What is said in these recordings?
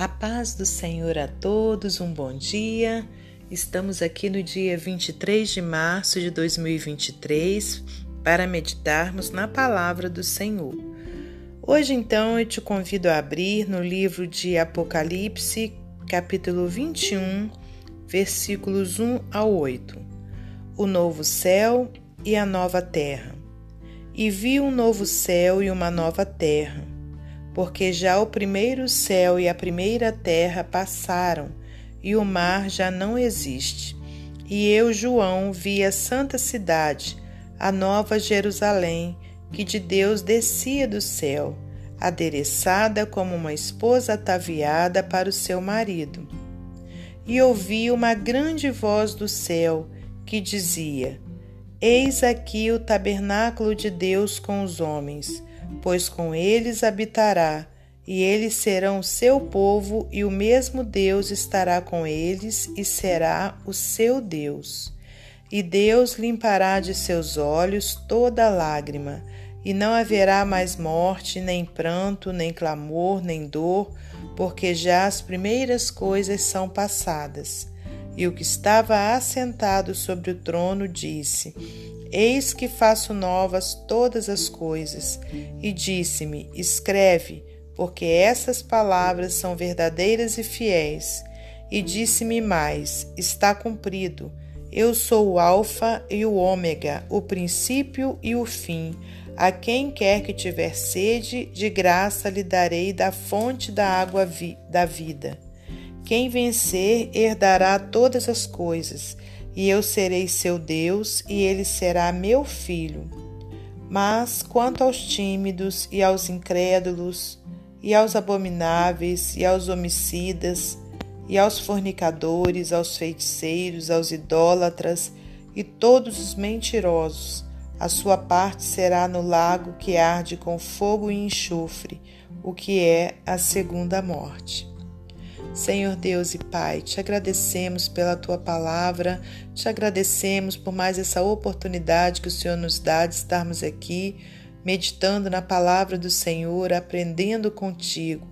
A paz do Senhor a todos, um bom dia. Estamos aqui no dia 23 de março de 2023 para meditarmos na palavra do Senhor. Hoje, então, eu te convido a abrir no livro de Apocalipse, capítulo 21, versículos 1 ao 8. O novo céu e a nova terra. E vi um novo céu e uma nova terra porque já o primeiro céu e a primeira terra passaram, e o mar já não existe. E eu, João, vi a santa cidade, a nova Jerusalém, que de Deus descia do céu, adereçada como uma esposa ataviada para o seu marido. E ouvi uma grande voz do céu que dizia: Eis aqui o tabernáculo de Deus com os homens pois com eles habitará, e eles serão seu povo, e o mesmo Deus estará com eles e será o seu Deus. E Deus limpará de seus olhos toda lágrima, e não haverá mais morte, nem pranto, nem clamor, nem dor, porque já as primeiras coisas são passadas. E o que estava assentado sobre o trono disse: Eis que faço novas todas as coisas. E disse-me: Escreve, porque essas palavras são verdadeiras e fiéis. E disse-me mais: Está cumprido. Eu sou o Alfa e o Ômega, o princípio e o fim. A quem quer que tiver sede, de graça lhe darei da fonte da água vi da vida. Quem vencer herdará todas as coisas e eu serei seu Deus, e ele será meu filho. Mas quanto aos tímidos e aos incrédulos, e aos abomináveis, e aos homicidas, e aos fornicadores, aos feiticeiros, aos idólatras e todos os mentirosos, a sua parte será no lago que arde com fogo e enxofre, o que é a segunda morte. Senhor Deus e Pai, te agradecemos pela tua palavra, te agradecemos por mais essa oportunidade que o Senhor nos dá de estarmos aqui, meditando na palavra do Senhor, aprendendo contigo.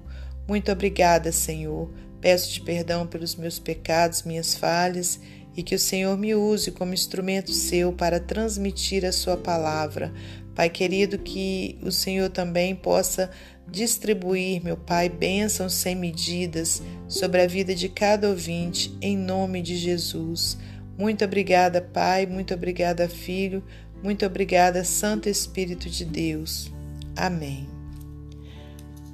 Muito obrigada, Senhor. Peço-te perdão pelos meus pecados, minhas falhas e que o Senhor me use como instrumento seu para transmitir a sua palavra. Pai querido, que o Senhor também possa distribuir, meu Pai, bênçãos sem medidas sobre a vida de cada ouvinte, em nome de Jesus. Muito obrigada, Pai, muito obrigada, Filho, muito obrigada, Santo Espírito de Deus. Amém.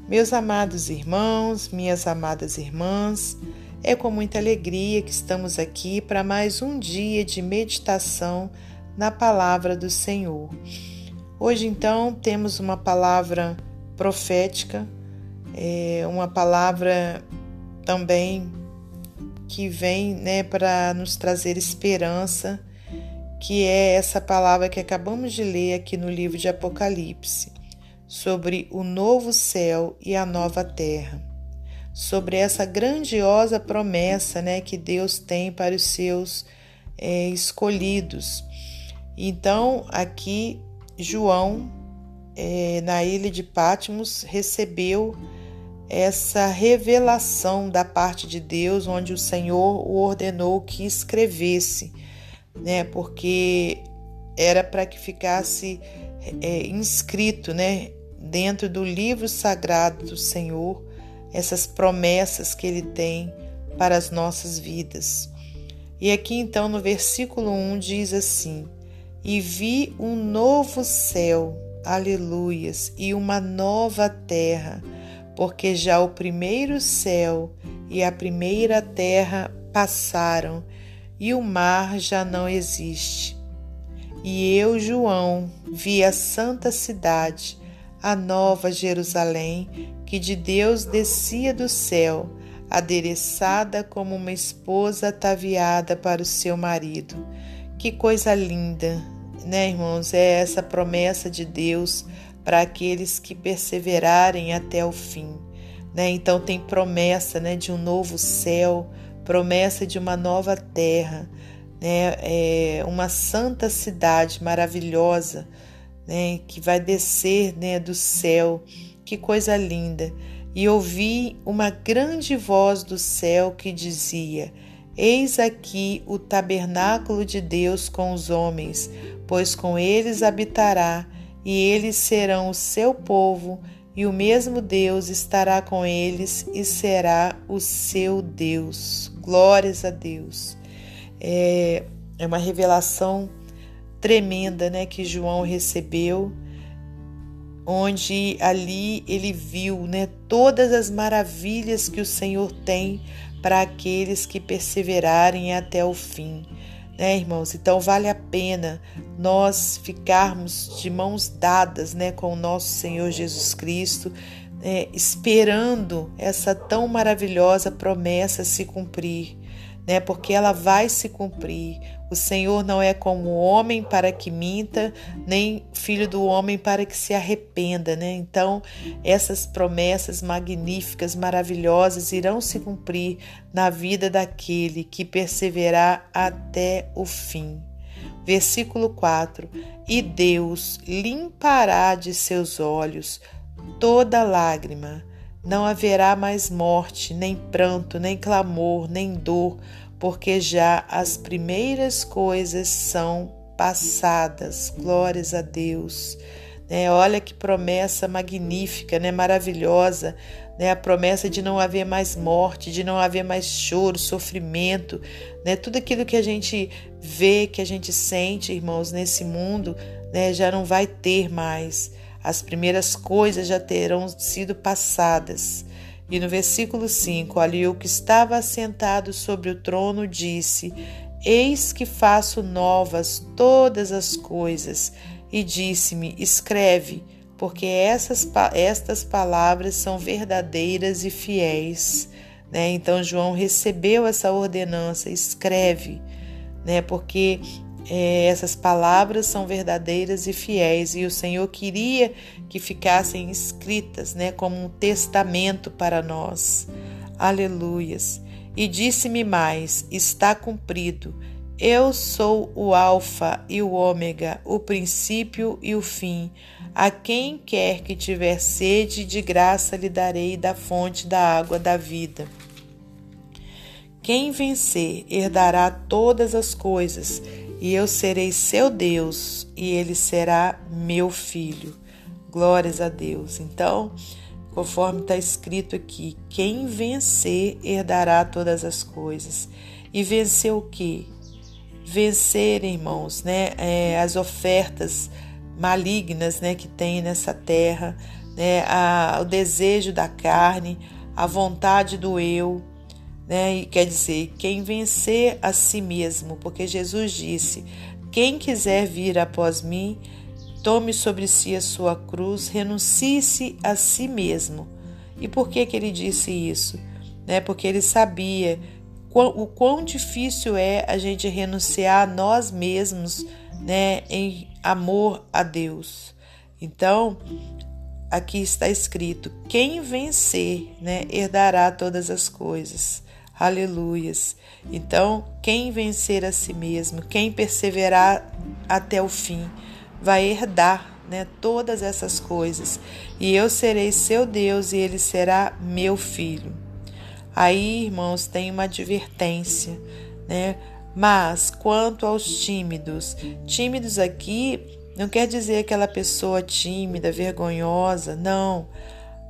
Meus amados irmãos, minhas amadas irmãs, é com muita alegria que estamos aqui para mais um dia de meditação na palavra do Senhor. Hoje, então, temos uma palavra profética, é uma palavra também que vem né, para nos trazer esperança, que é essa palavra que acabamos de ler aqui no livro de Apocalipse, sobre o novo céu e a nova terra, sobre essa grandiosa promessa né, que Deus tem para os seus é, escolhidos. Então, aqui, João é, na ilha de Patmos, recebeu essa revelação da parte de Deus, onde o Senhor o ordenou que escrevesse, né? Porque era para que ficasse é, inscrito, né? Dentro do livro sagrado do Senhor, essas promessas que Ele tem para as nossas vidas. E aqui então no versículo 1 diz assim: E vi um novo céu aleluias, e uma nova terra, porque já o primeiro céu e a primeira terra passaram, e o mar já não existe. E eu, João, vi a santa cidade, a nova Jerusalém, que de Deus descia do céu, adereçada como uma esposa ataviada para o seu marido. Que coisa linda! Né, irmãos? É essa promessa de Deus para aqueles que perseverarem até o fim. Né? Então tem promessa né, de um novo céu, promessa de uma nova terra, né? É uma santa cidade maravilhosa né, que vai descer né, do céu. Que coisa linda! e ouvi uma grande voz do céu que dizia: Eis aqui o tabernáculo de Deus com os homens, pois com eles habitará, e eles serão o seu povo, e o mesmo Deus estará com eles e será o seu Deus. Glórias a Deus. É, é uma revelação tremenda, né, que João recebeu, onde ali ele viu, né, todas as maravilhas que o Senhor tem para aqueles que perseverarem até o fim. Né, irmãos? Então vale a pena nós ficarmos de mãos dadas, né, com o nosso Senhor Jesus Cristo, né, esperando essa tão maravilhosa promessa se cumprir né? Porque ela vai se cumprir. O Senhor não é como o homem para que minta, nem filho do homem para que se arrependa, né? Então, essas promessas magníficas, maravilhosas irão se cumprir na vida daquele que perseverar até o fim. Versículo 4: E Deus limpará de seus olhos toda lágrima não haverá mais morte, nem pranto, nem clamor, nem dor, porque já as primeiras coisas são passadas. Glórias a Deus. Né? Olha que promessa magnífica, né? maravilhosa. Né? A promessa de não haver mais morte, de não haver mais choro, sofrimento. Né? Tudo aquilo que a gente vê, que a gente sente, irmãos, nesse mundo, né? já não vai ter mais as primeiras coisas já terão sido passadas. E no versículo 5, ali o que estava assentado sobre o trono disse: Eis que faço novas todas as coisas. E disse-me: Escreve, porque essas, estas palavras são verdadeiras e fiéis. Né? Então João recebeu essa ordenança: escreve, né? porque é, essas palavras são verdadeiras e fiéis e o Senhor queria que ficassem escritas, né, como um testamento para nós. Aleluias. E disse-me mais: está cumprido. Eu sou o Alfa e o Ômega, o princípio e o fim. A quem quer que tiver sede, de graça lhe darei da fonte da água da vida. Quem vencer herdará todas as coisas e eu serei seu Deus e ele será meu filho. Glórias a Deus. Então, conforme está escrito aqui, quem vencer herdará todas as coisas. E vencer o que? Vencer, irmãos, né? É, as ofertas malignas, né, que tem nessa terra, né? A, o desejo da carne, a vontade do eu, né? E quer dizer, quem vencer a si mesmo, porque Jesus disse: quem quiser vir após mim, tome sobre si a sua cruz, renuncie-se a si mesmo. E por que, que ele disse isso? Né? Porque ele sabia o quão difícil é a gente renunciar a nós mesmos né, em amor a Deus. Então, aqui está escrito: quem vencer né, herdará todas as coisas. Aleluias. Então, quem vencer a si mesmo, quem perseverar até o fim, vai herdar né, todas essas coisas. E eu serei seu Deus e ele será meu filho. Aí, irmãos, tem uma advertência, né? Mas quanto aos tímidos, tímidos aqui não quer dizer aquela pessoa tímida, vergonhosa, não.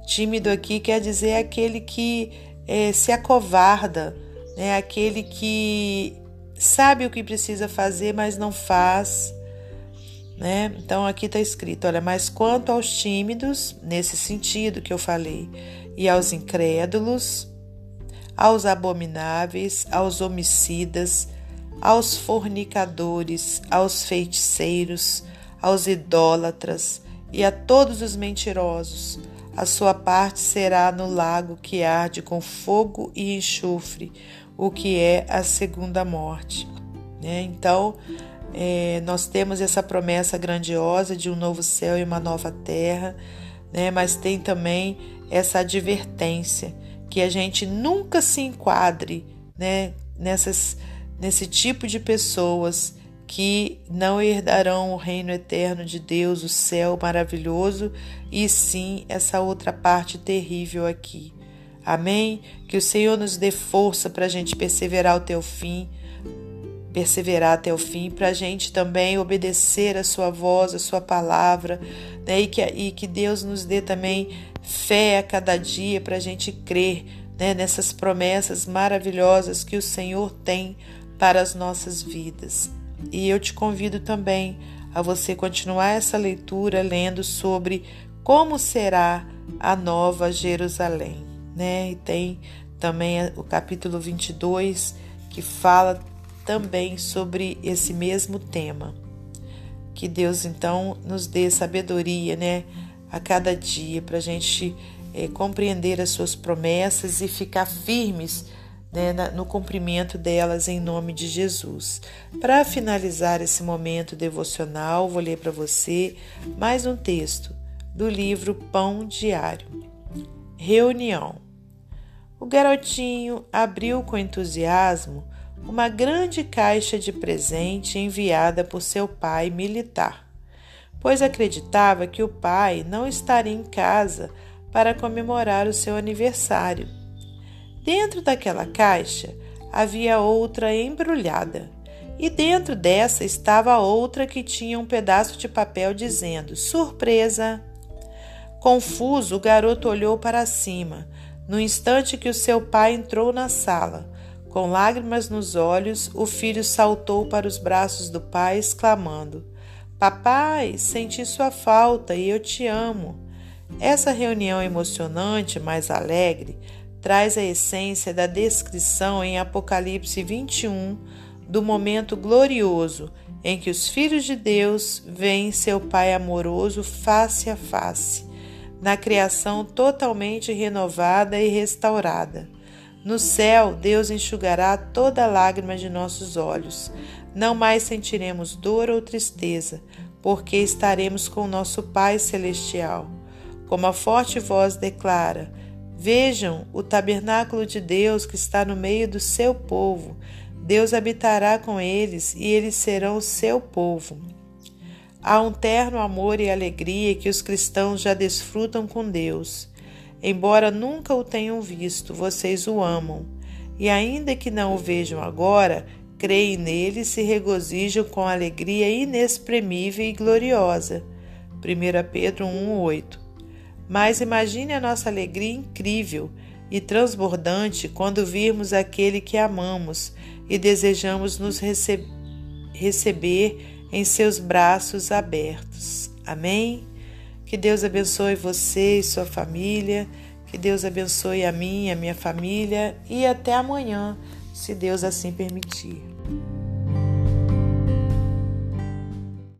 Tímido aqui quer dizer aquele que é, se acovarda, né? aquele que sabe o que precisa fazer, mas não faz. Né? Então aqui está escrito: olha, mas quanto aos tímidos, nesse sentido que eu falei, e aos incrédulos, aos abomináveis, aos homicidas, aos fornicadores, aos feiticeiros, aos idólatras e a todos os mentirosos, a sua parte será no lago que arde com fogo e enxofre, o que é a segunda morte. Né? Então, é, nós temos essa promessa grandiosa de um novo céu e uma nova terra, né? mas tem também essa advertência que a gente nunca se enquadre né? Nessas, nesse tipo de pessoas que não herdarão o reino eterno de Deus, o céu maravilhoso, e sim essa outra parte terrível aqui. Amém? Que o Senhor nos dê força para a gente perseverar até o fim, perseverar até o fim, para a gente também obedecer a Sua voz, a Sua palavra, né? e, que, e que Deus nos dê também fé a cada dia para a gente crer né? nessas promessas maravilhosas que o Senhor tem para as nossas vidas. E eu te convido também a você continuar essa leitura lendo sobre como será a nova Jerusalém, né? E tem também o capítulo 22 que fala também sobre esse mesmo tema. Que Deus então nos dê sabedoria, né, a cada dia para a gente é, compreender as suas promessas e ficar firmes né, no cumprimento delas em nome de Jesus. Para finalizar esse momento devocional, vou ler para você mais um texto do livro Pão Diário. Reunião. O garotinho abriu com entusiasmo uma grande caixa de presente enviada por seu pai militar, pois acreditava que o pai não estaria em casa para comemorar o seu aniversário Dentro daquela caixa havia outra embrulhada, e dentro dessa estava outra que tinha um pedaço de papel dizendo: Surpresa! Confuso, o garoto olhou para cima, no instante que o seu pai entrou na sala. Com lágrimas nos olhos, o filho saltou para os braços do pai, exclamando: Papai, senti sua falta e eu te amo. Essa reunião emocionante, mas alegre, traz a essência da descrição em Apocalipse 21 do momento glorioso em que os filhos de Deus veem seu Pai amoroso face a face, na criação totalmente renovada e restaurada. No céu, Deus enxugará toda lágrima de nossos olhos. Não mais sentiremos dor ou tristeza, porque estaremos com nosso Pai Celestial. Como a forte voz declara, Vejam o tabernáculo de Deus que está no meio do seu povo. Deus habitará com eles e eles serão o seu povo. Há um terno amor e alegria que os cristãos já desfrutam com Deus. Embora nunca o tenham visto, vocês o amam. E ainda que não o vejam agora, creem nele e se regozijam com alegria inexprimível e gloriosa. 1 Pedro 1,8 mas imagine a nossa alegria incrível e transbordante quando virmos aquele que amamos e desejamos nos rece receber em seus braços abertos. Amém? Que Deus abençoe você e sua família, que Deus abençoe a mim e a minha família e até amanhã, se Deus assim permitir.